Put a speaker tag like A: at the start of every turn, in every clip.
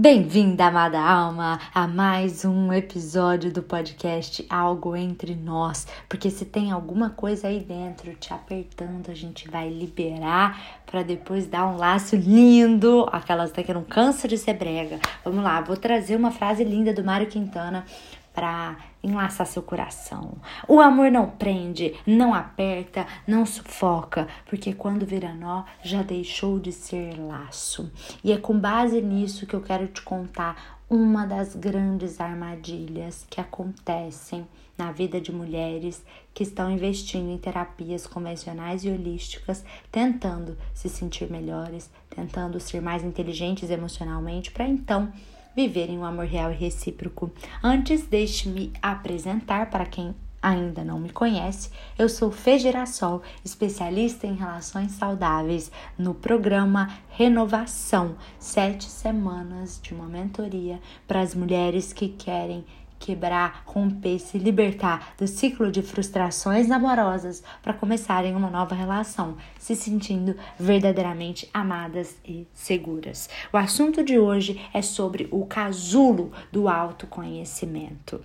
A: Bem-vinda, amada alma, a mais um episódio do podcast Algo Entre Nós. Porque se tem alguma coisa aí dentro te apertando, a gente vai liberar para depois dar um laço lindo. Aquelas até que não cansa de ser brega. Vamos lá, vou trazer uma frase linda do Mário Quintana para enlaçar seu coração. O amor não prende, não aperta, não sufoca, porque quando vira nó já deixou de ser laço. E é com base nisso que eu quero te contar uma das grandes armadilhas que acontecem na vida de mulheres que estão investindo em terapias convencionais e holísticas, tentando se sentir melhores, tentando ser mais inteligentes emocionalmente, para então viverem um amor real e recíproco. Antes, deixe-me apresentar para quem ainda não me conhece, eu sou Fê Girassol, especialista em relações saudáveis no programa Renovação, sete semanas de uma mentoria para as mulheres que querem quebrar, romper, se libertar do ciclo de frustrações amorosas para começarem uma nova relação, se sentindo verdadeiramente amadas e seguras. O assunto de hoje é sobre o casulo do autoconhecimento.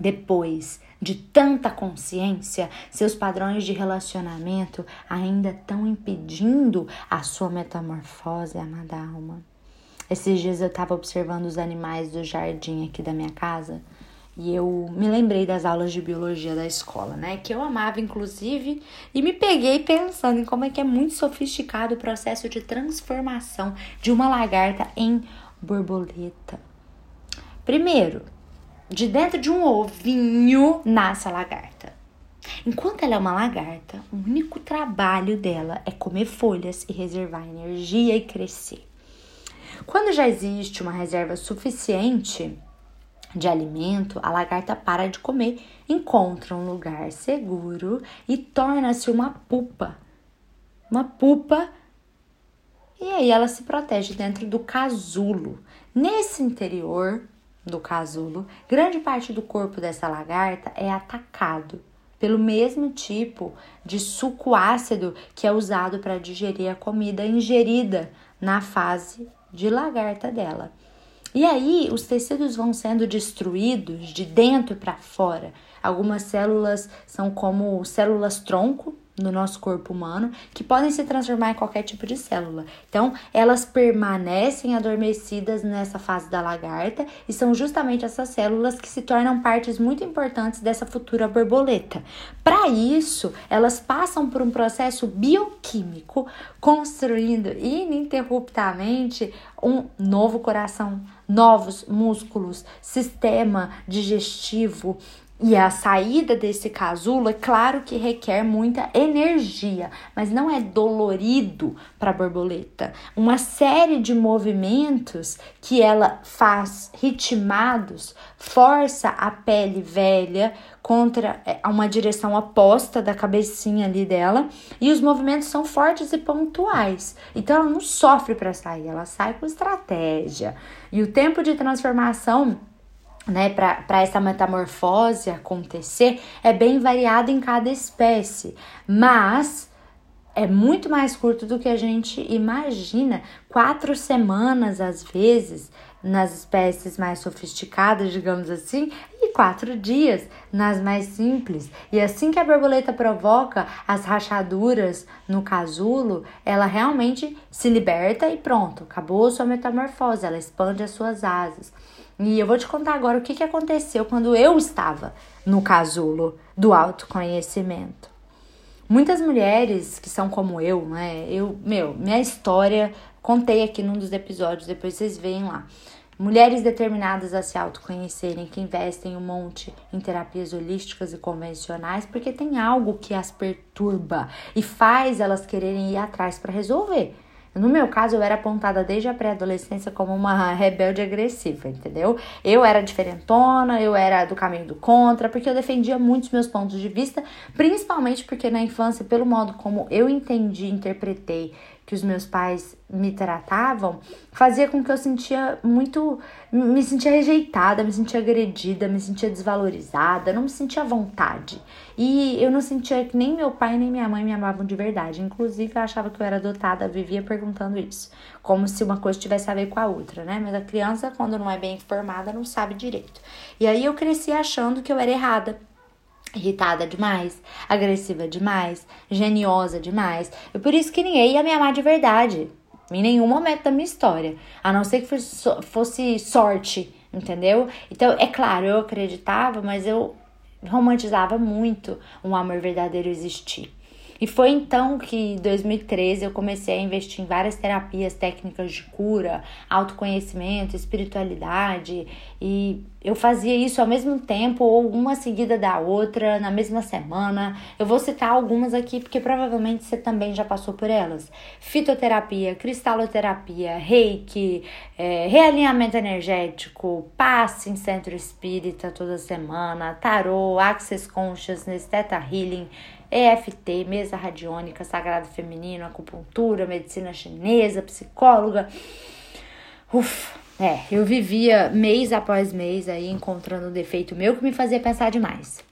A: Depois de tanta consciência, seus padrões de relacionamento ainda estão impedindo a sua metamorfose, amada alma. Esses dias eu estava observando os animais do jardim aqui da minha casa e eu me lembrei das aulas de biologia da escola, né? Que eu amava, inclusive, e me peguei pensando em como é que é muito sofisticado o processo de transformação de uma lagarta em borboleta. Primeiro, de dentro de um ovinho nasce a lagarta. Enquanto ela é uma lagarta, o único trabalho dela é comer folhas e reservar energia e crescer. Quando já existe uma reserva suficiente de alimento, a lagarta para de comer, encontra um lugar seguro e torna-se uma pupa. Uma pupa e aí ela se protege dentro do casulo. Nesse interior do casulo, grande parte do corpo dessa lagarta é atacado pelo mesmo tipo de suco ácido que é usado para digerir a comida ingerida na fase de lagarta dela. E aí os tecidos vão sendo destruídos de dentro para fora. Algumas células são como células tronco, no nosso corpo humano que podem se transformar em qualquer tipo de célula. Então, elas permanecem adormecidas nessa fase da lagarta e são justamente essas células que se tornam partes muito importantes dessa futura borboleta. Para isso, elas passam por um processo bioquímico construindo ininterruptamente um novo coração, novos músculos, sistema digestivo, e a saída desse casulo, é claro que requer muita energia, mas não é dolorido para a borboleta. Uma série de movimentos que ela faz ritmados força a pele velha contra é, uma direção oposta da cabecinha ali dela, e os movimentos são fortes e pontuais. Então ela não sofre para sair, ela sai com estratégia. E o tempo de transformação né, para essa metamorfose acontecer é bem variado em cada espécie, mas é muito mais curto do que a gente imagina. Quatro semanas, às vezes, nas espécies mais sofisticadas, digamos assim, e quatro dias nas mais simples. E assim que a borboleta provoca as rachaduras no casulo, ela realmente se liberta e pronto, acabou sua metamorfose, ela expande as suas asas. E eu vou te contar agora o que, que aconteceu quando eu estava no casulo do autoconhecimento. Muitas mulheres que são como eu, né? Eu, meu, minha história, contei aqui num dos episódios, depois vocês veem lá. Mulheres determinadas a se autoconhecerem, que investem um monte em terapias holísticas e convencionais, porque tem algo que as perturba e faz elas quererem ir atrás para resolver. No meu caso, eu era apontada desde a pré-adolescência como uma rebelde agressiva, entendeu? Eu era diferentona, eu era do caminho do contra, porque eu defendia muitos meus pontos de vista, principalmente porque na infância, pelo modo como eu entendi, interpretei que os meus pais me tratavam fazia com que eu sentia muito. me sentia rejeitada, me sentia agredida, me sentia desvalorizada, não me sentia à vontade. E eu não sentia que nem meu pai nem minha mãe me amavam de verdade. Inclusive, eu achava que eu era adotada, vivia perguntando isso. Como se uma coisa tivesse a ver com a outra, né? Mas a criança, quando não é bem informada, não sabe direito. E aí eu cresci achando que eu era errada irritada demais, agressiva demais, geniosa demais. E por isso que ninguém ia me amar de verdade. Em nenhum momento da minha história. A não ser que fosse sorte, entendeu? Então, é claro, eu acreditava, mas eu romantizava muito um amor verdadeiro existir. E foi então que em 2013 eu comecei a investir em várias terapias técnicas de cura, autoconhecimento, espiritualidade e eu fazia isso ao mesmo tempo ou uma seguida da outra na mesma semana. Eu vou citar algumas aqui porque provavelmente você também já passou por elas: fitoterapia, cristaloterapia, reiki, é, realinhamento energético, passe em centro espírita toda semana, tarô, access consciousness, theta healing EFT, mesa radiônica, sagrado feminino, acupuntura, medicina chinesa, psicóloga. Ufa, é, eu vivia mês após mês aí encontrando um defeito meu que me fazia pensar demais.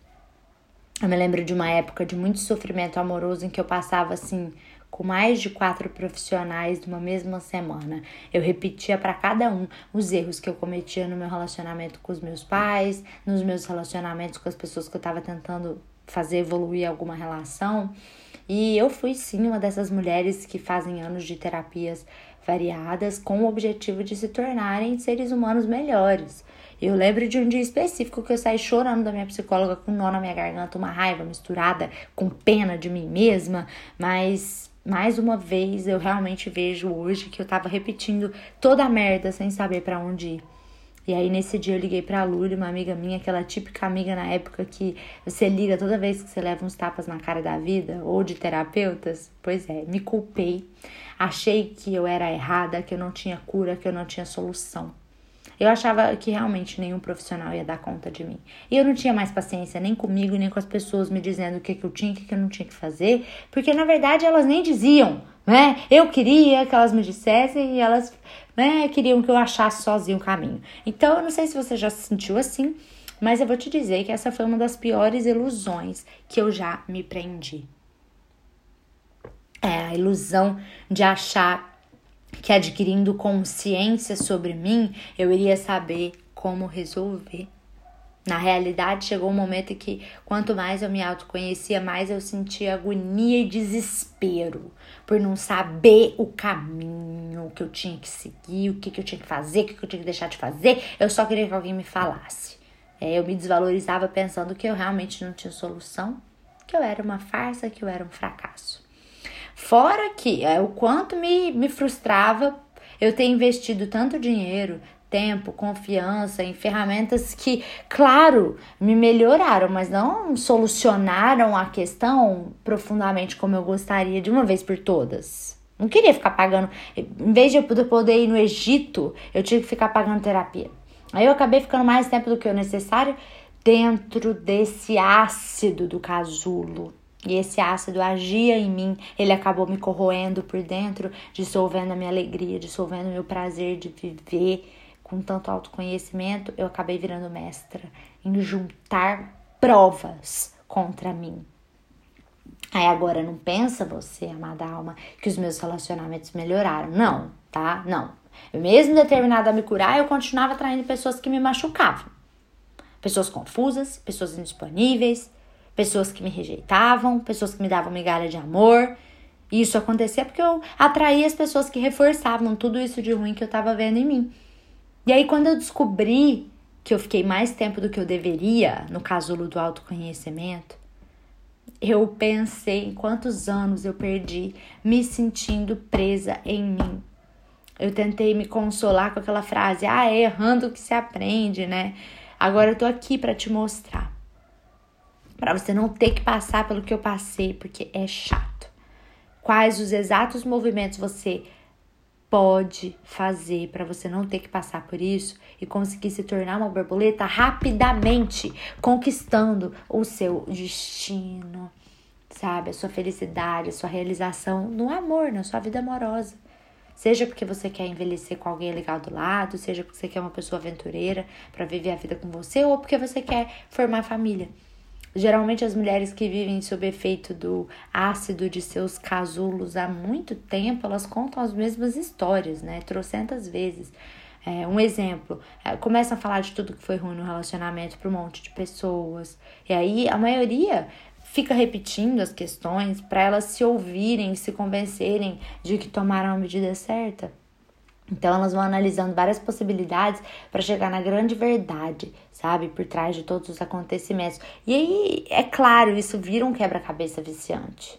A: Eu me lembro de uma época de muito sofrimento amoroso em que eu passava assim com mais de quatro profissionais numa mesma semana. Eu repetia para cada um os erros que eu cometia no meu relacionamento com os meus pais, nos meus relacionamentos com as pessoas que eu estava tentando fazer evoluir alguma relação. E eu fui sim uma dessas mulheres que fazem anos de terapias variadas com o objetivo de se tornarem seres humanos melhores. Eu lembro de um dia específico que eu saí chorando da minha psicóloga com um nó na minha garganta, uma raiva misturada com pena de mim mesma, mas mais uma vez eu realmente vejo hoje que eu tava repetindo toda a merda sem saber para onde ir. E aí nesse dia eu liguei pra Luli, uma amiga minha, aquela típica amiga na época que você liga toda vez que você leva uns tapas na cara da vida, ou de terapeutas. Pois é, me culpei. Achei que eu era errada, que eu não tinha cura, que eu não tinha solução. Eu achava que realmente nenhum profissional ia dar conta de mim. E eu não tinha mais paciência nem comigo, nem com as pessoas me dizendo o que, que eu tinha, o que, que eu não tinha que fazer, porque na verdade elas nem diziam, né? Eu queria que elas me dissessem e elas né, queriam que eu achasse sozinho o caminho. Então, eu não sei se você já se sentiu assim, mas eu vou te dizer que essa foi uma das piores ilusões que eu já me prendi. É a ilusão de achar que adquirindo consciência sobre mim, eu iria saber como resolver na realidade, chegou um momento em que quanto mais eu me autoconhecia, mais eu sentia agonia e desespero por não saber o caminho que eu tinha que seguir, o que, que eu tinha que fazer, o que, que eu tinha que deixar de fazer. Eu só queria que alguém me falasse. É, eu me desvalorizava pensando que eu realmente não tinha solução, que eu era uma farsa, que eu era um fracasso. Fora que é, o quanto me, me frustrava eu ter investido tanto dinheiro, tempo, confiança em ferramentas que, claro, me melhoraram, mas não solucionaram a questão profundamente como eu gostaria de uma vez por todas. Não queria ficar pagando. Em vez de eu poder ir no Egito, eu tive que ficar pagando terapia. Aí eu acabei ficando mais tempo do que o necessário dentro desse ácido do casulo. E esse ácido agia em mim, ele acabou me corroendo por dentro, dissolvendo a minha alegria, dissolvendo o meu prazer de viver, com tanto autoconhecimento, eu acabei virando mestra em juntar provas contra mim. Aí agora não pensa você, amada alma, que os meus relacionamentos melhoraram. Não, tá? Não. Eu mesmo determinada a me curar, eu continuava atraindo pessoas que me machucavam. Pessoas confusas, pessoas indisponíveis, pessoas que me rejeitavam, pessoas que me davam migalha de amor. E isso acontecia porque eu atraía as pessoas que reforçavam tudo isso de ruim que eu tava vendo em mim. E aí, quando eu descobri que eu fiquei mais tempo do que eu deveria no casulo do autoconhecimento, eu pensei em quantos anos eu perdi me sentindo presa em mim. Eu tentei me consolar com aquela frase: ah, é errando que se aprende, né? Agora eu tô aqui para te mostrar. Para você não ter que passar pelo que eu passei, porque é chato. Quais os exatos movimentos você pode fazer para você não ter que passar por isso e conseguir se tornar uma borboleta rapidamente, conquistando o seu destino. sabe? A sua felicidade, a sua realização no amor, na sua vida amorosa. Seja porque você quer envelhecer com alguém legal do lado, seja porque você quer uma pessoa aventureira para viver a vida com você, ou porque você quer formar família. Geralmente as mulheres que vivem sob efeito do ácido de seus casulos há muito tempo, elas contam as mesmas histórias, né? Trocentas vezes. É, um exemplo, é, começa a falar de tudo que foi ruim no relacionamento para um monte de pessoas. E aí a maioria fica repetindo as questões para elas se ouvirem, se convencerem de que tomaram a medida certa. Então elas vão analisando várias possibilidades para chegar na grande verdade, sabe, por trás de todos os acontecimentos. E aí, é claro, isso vira um quebra-cabeça viciante.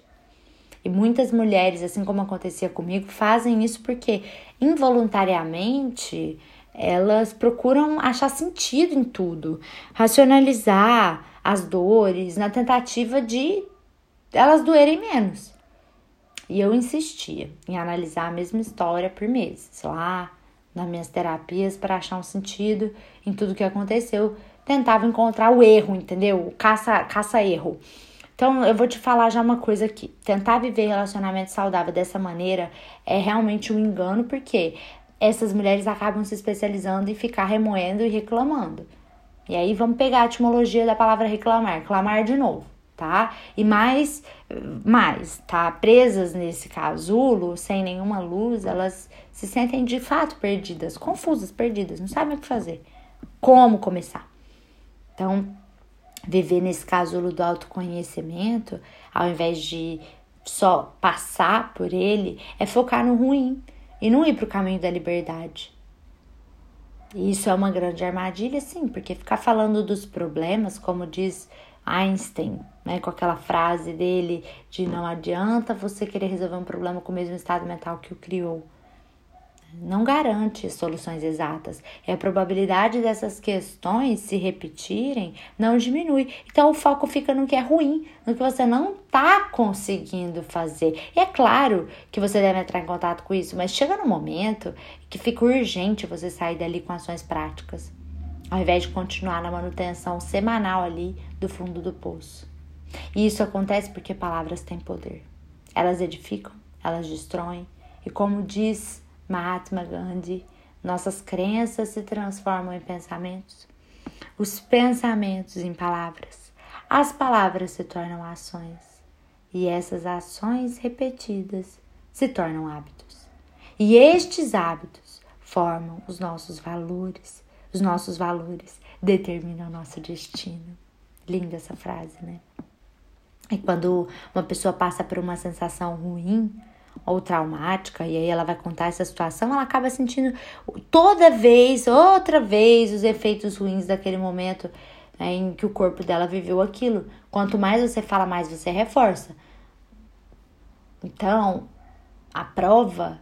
A: E muitas mulheres, assim como acontecia comigo, fazem isso porque involuntariamente elas procuram achar sentido em tudo, racionalizar as dores, na tentativa de elas doerem menos. E eu insistia em analisar a mesma história por meses, lá nas minhas terapias para achar um sentido em tudo que aconteceu. Tentava encontrar o erro, entendeu? Caça, caça erro. Então, eu vou te falar já uma coisa aqui. Tentar viver relacionamento saudável dessa maneira é realmente um engano, porque essas mulheres acabam se especializando em ficar remoendo e reclamando. E aí vamos pegar a etimologia da palavra reclamar, clamar de novo, tá? E mais, mais, tá? Presas nesse casulo, sem nenhuma luz, elas se sentem de fato perdidas, confusas, perdidas, não sabem o que fazer, como começar. Então, viver nesse casulo do autoconhecimento, ao invés de só passar por ele, é focar no ruim e não ir para o caminho da liberdade. E isso é uma grande armadilha, sim, porque ficar falando dos problemas, como diz Einstein, né, com aquela frase dele de não adianta você querer resolver um problema com o mesmo estado mental que o criou não garante soluções exatas. E a probabilidade dessas questões se repetirem não diminui. Então o foco fica no que é ruim, no que você não está conseguindo fazer. E é claro que você deve entrar em contato com isso, mas chega no momento que fica urgente você sair dali com ações práticas, ao invés de continuar na manutenção semanal ali do fundo do poço. E isso acontece porque palavras têm poder. Elas edificam, elas destroem, e como diz Mahatma Gandhi, nossas crenças se transformam em pensamentos, os pensamentos em palavras, as palavras se tornam ações e essas ações repetidas se tornam hábitos. E estes hábitos formam os nossos valores, os nossos valores determinam o nosso destino. Linda essa frase, né? E quando uma pessoa passa por uma sensação ruim, ou traumática, e aí ela vai contar essa situação, ela acaba sentindo toda vez, outra vez, os efeitos ruins daquele momento né, em que o corpo dela viveu aquilo. Quanto mais você fala, mais você reforça. Então, a prova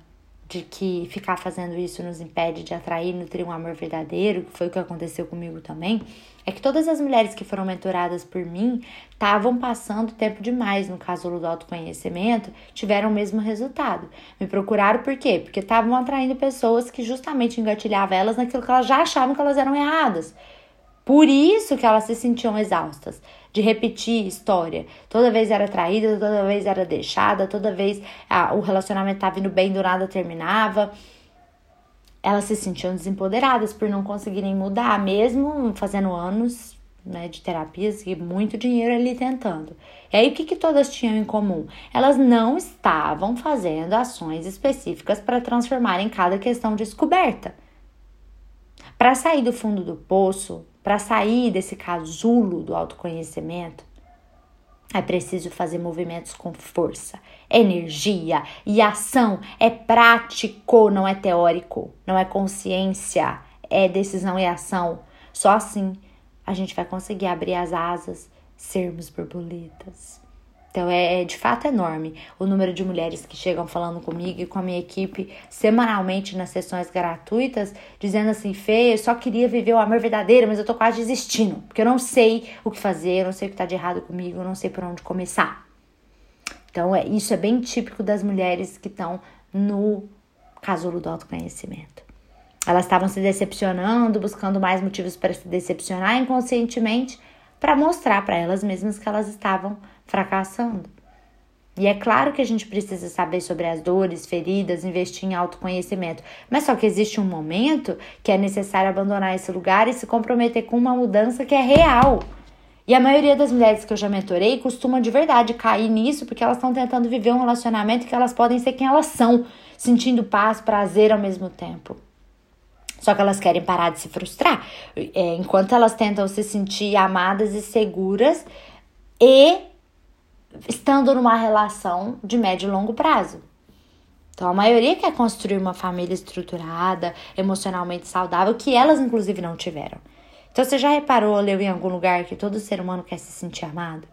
A: de que ficar fazendo isso nos impede de atrair e nutrir um amor verdadeiro, que foi o que aconteceu comigo também, é que todas as mulheres que foram mentoradas por mim estavam passando tempo demais no casulo do autoconhecimento, tiveram o mesmo resultado. Me procuraram por quê? Porque estavam atraindo pessoas que justamente engatilhavam elas naquilo que elas já achavam que elas eram erradas. Por isso que elas se sentiam exaustas de repetir história. Toda vez era traída, toda vez era deixada, toda vez ah, o relacionamento estava indo bem, do nada terminava. Elas se sentiam desempoderadas por não conseguirem mudar, mesmo fazendo anos né, de terapias e muito dinheiro ali tentando. E aí, o que, que todas tinham em comum? Elas não estavam fazendo ações específicas para transformarem cada questão descoberta. Para sair do fundo do poço, para sair desse casulo do autoconhecimento, é preciso fazer movimentos com força, energia e ação. É prático, não é teórico, não é consciência, é decisão e ação. Só assim a gente vai conseguir abrir as asas, sermos borboletas. Então é, é, de fato enorme o número de mulheres que chegam falando comigo e com a minha equipe semanalmente nas sessões gratuitas, dizendo assim: Fê, eu só queria viver o amor verdadeiro, mas eu tô quase desistindo, porque eu não sei o que fazer, eu não sei o que tá de errado comigo, eu não sei por onde começar. Então é, isso é bem típico das mulheres que estão no casulo do autoconhecimento. Elas estavam se decepcionando, buscando mais motivos para se decepcionar inconscientemente, para mostrar para elas mesmas que elas estavam fracassando. E é claro que a gente precisa saber sobre as dores, feridas, investir em autoconhecimento. Mas só que existe um momento que é necessário abandonar esse lugar e se comprometer com uma mudança que é real. E a maioria das mulheres que eu já mentorei costuma de verdade cair nisso porque elas estão tentando viver um relacionamento que elas podem ser quem elas são, sentindo paz, prazer ao mesmo tempo. Só que elas querem parar de se frustrar. É, enquanto elas tentam se sentir amadas e seguras e estando numa relação de médio e longo prazo. Então, a maioria quer construir uma família estruturada, emocionalmente saudável, que elas, inclusive, não tiveram. Então, você já reparou, leu em algum lugar que todo ser humano quer se sentir amado?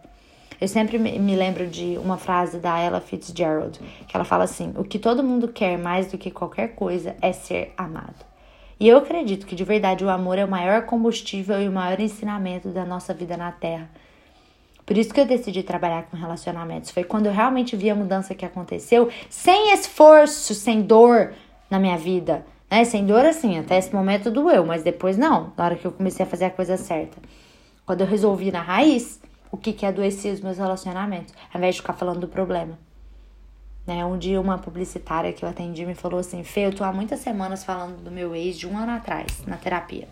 A: Eu sempre me lembro de uma frase da Ella Fitzgerald, que ela fala assim: O que todo mundo quer mais do que qualquer coisa é ser amado. E eu acredito que de verdade o amor é o maior combustível e o maior ensinamento da nossa vida na Terra. Por isso que eu decidi trabalhar com relacionamentos. Foi quando eu realmente vi a mudança que aconteceu, sem esforço, sem dor na minha vida. Né? Sem dor, assim, até esse momento doeu, mas depois não, na hora que eu comecei a fazer a coisa certa. Quando eu resolvi na raiz o que, que adoecia os meus relacionamentos, ao invés de ficar falando do problema. Né? Um dia uma publicitária que eu atendi me falou assim, Fê, eu tô há muitas semanas falando do meu ex de um ano atrás, na terapia.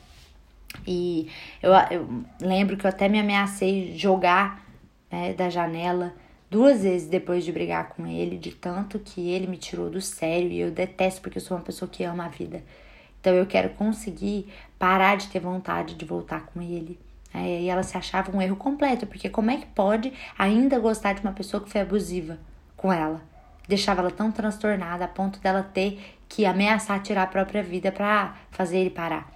A: E eu, eu lembro que eu até me ameacei jogar né, da janela duas vezes depois de brigar com ele, de tanto que ele me tirou do sério e eu detesto porque eu sou uma pessoa que ama a vida. Então eu quero conseguir parar de ter vontade de voltar com ele. É, e ela se achava um erro completo, porque como é que pode ainda gostar de uma pessoa que foi abusiva com ela? Deixava ela tão transtornada a ponto dela ter que ameaçar tirar a própria vida para fazer ele parar.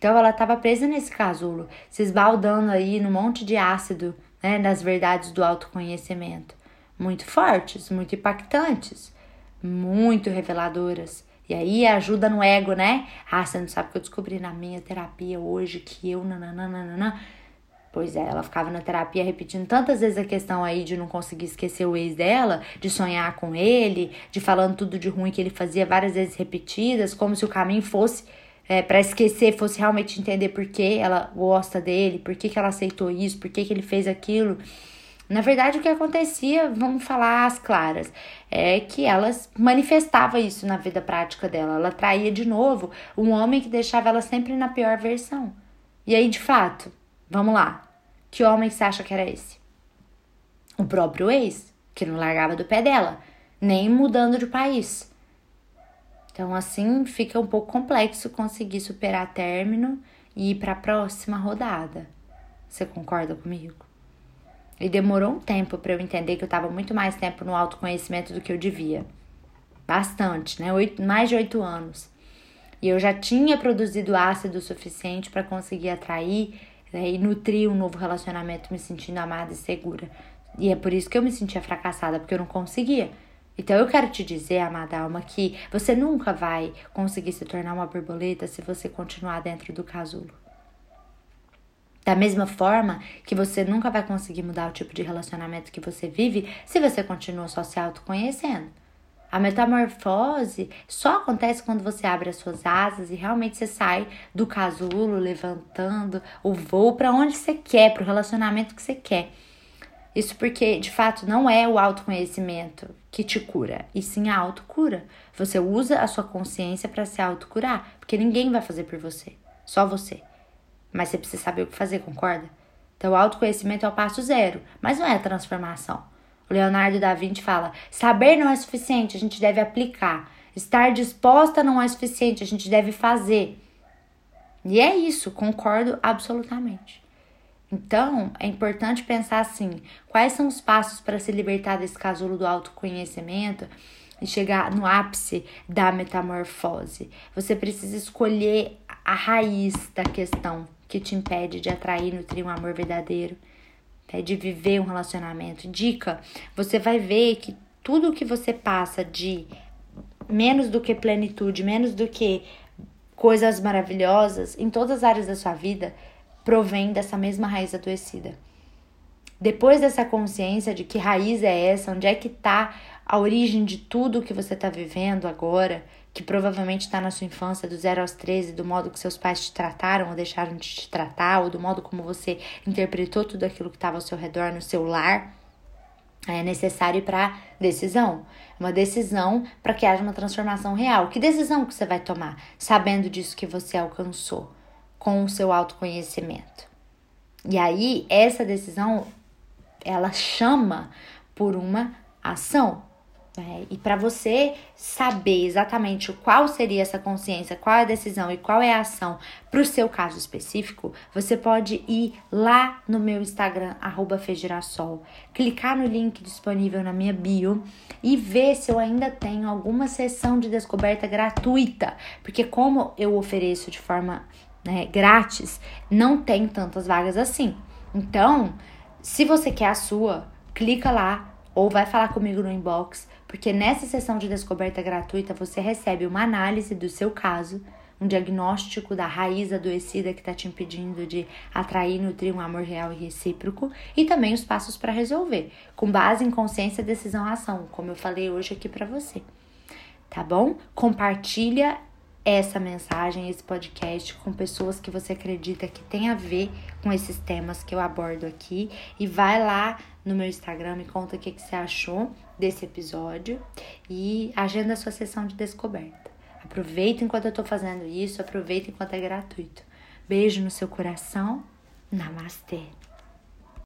A: Então ela estava presa nesse casulo, se esbaldando aí no monte de ácido, né, das verdades do autoconhecimento, muito fortes, muito impactantes, muito reveladoras. E aí ajuda no ego, né? Ah, você não sabe o que eu descobri na minha terapia hoje que eu nananana. Pois é, ela ficava na terapia repetindo tantas vezes a questão aí de não conseguir esquecer o ex dela, de sonhar com ele, de falando tudo de ruim que ele fazia várias vezes repetidas, como se o caminho fosse é, para esquecer, fosse realmente entender por que ela gosta dele, por que, que ela aceitou isso, por que, que ele fez aquilo. Na verdade, o que acontecia, vamos falar as claras, é que ela manifestava isso na vida prática dela. Ela traía de novo um homem que deixava ela sempre na pior versão. E aí, de fato, vamos lá. Que homem você acha que era esse? O próprio ex, que não largava do pé dela, nem mudando de país. Então, assim, fica um pouco complexo conseguir superar término e ir para a próxima rodada. Você concorda comigo? E demorou um tempo para eu entender que eu estava muito mais tempo no autoconhecimento do que eu devia. Bastante, né? Oito, mais de oito anos. E eu já tinha produzido ácido suficiente para conseguir atrair né, e nutrir um novo relacionamento me sentindo amada e segura. E é por isso que eu me sentia fracassada, porque eu não conseguia. Então eu quero te dizer, amada alma, que você nunca vai conseguir se tornar uma borboleta se você continuar dentro do casulo. Da mesma forma que você nunca vai conseguir mudar o tipo de relacionamento que você vive se você continua só se autoconhecendo. A metamorfose só acontece quando você abre as suas asas e realmente você sai do casulo, levantando o voo para onde você quer, para o relacionamento que você quer. Isso porque, de fato, não é o autoconhecimento que te cura, e sim a autocura. Você usa a sua consciência para se autocurar, porque ninguém vai fazer por você, só você. Mas você precisa saber o que fazer, concorda? Então, o autoconhecimento é o passo zero, mas não é a transformação. O Leonardo da Vinci fala: saber não é suficiente, a gente deve aplicar. Estar disposta não é suficiente, a gente deve fazer. E é isso, concordo absolutamente. Então, é importante pensar assim: quais são os passos para se libertar desse casulo do autoconhecimento e chegar no ápice da metamorfose? Você precisa escolher a raiz da questão que te impede de atrair e nutrir um amor verdadeiro, né? de viver um relacionamento. Dica: você vai ver que tudo que você passa de menos do que plenitude, menos do que coisas maravilhosas em todas as áreas da sua vida provém dessa mesma raiz adoecida. Depois dessa consciência de que raiz é essa, onde é que está a origem de tudo que você está vivendo agora, que provavelmente está na sua infância, do 0 aos 13, do modo que seus pais te trataram ou deixaram de te tratar, ou do modo como você interpretou tudo aquilo que estava ao seu redor no seu lar. é necessário para decisão. Uma decisão para que haja uma transformação real. Que decisão que você vai tomar sabendo disso que você alcançou com o seu autoconhecimento? E aí, essa decisão ela chama por uma ação. Né? E para você saber exatamente qual seria essa consciência, qual é a decisão e qual é a ação para o seu caso específico, você pode ir lá no meu Instagram, Fegirassol, clicar no link disponível na minha bio e ver se eu ainda tenho alguma sessão de descoberta gratuita. Porque como eu ofereço de forma né, grátis, não tem tantas vagas assim. Então, se você quer a sua, clica lá ou vai falar comigo no inbox, porque nessa sessão de descoberta gratuita você recebe uma análise do seu caso, um diagnóstico da raiz adoecida que está te impedindo de atrair e nutrir um amor real e recíproco e também os passos para resolver, com base em consciência, decisão ação, como eu falei hoje aqui para você. Tá bom? Compartilha essa mensagem, esse podcast com pessoas que você acredita que tem a ver com esses temas que eu abordo aqui e vai lá no meu Instagram me conta o que, que você achou desse episódio e agenda a sua sessão de descoberta. Aproveita enquanto eu tô fazendo isso, aproveita enquanto é gratuito. Beijo no seu coração. Namastê.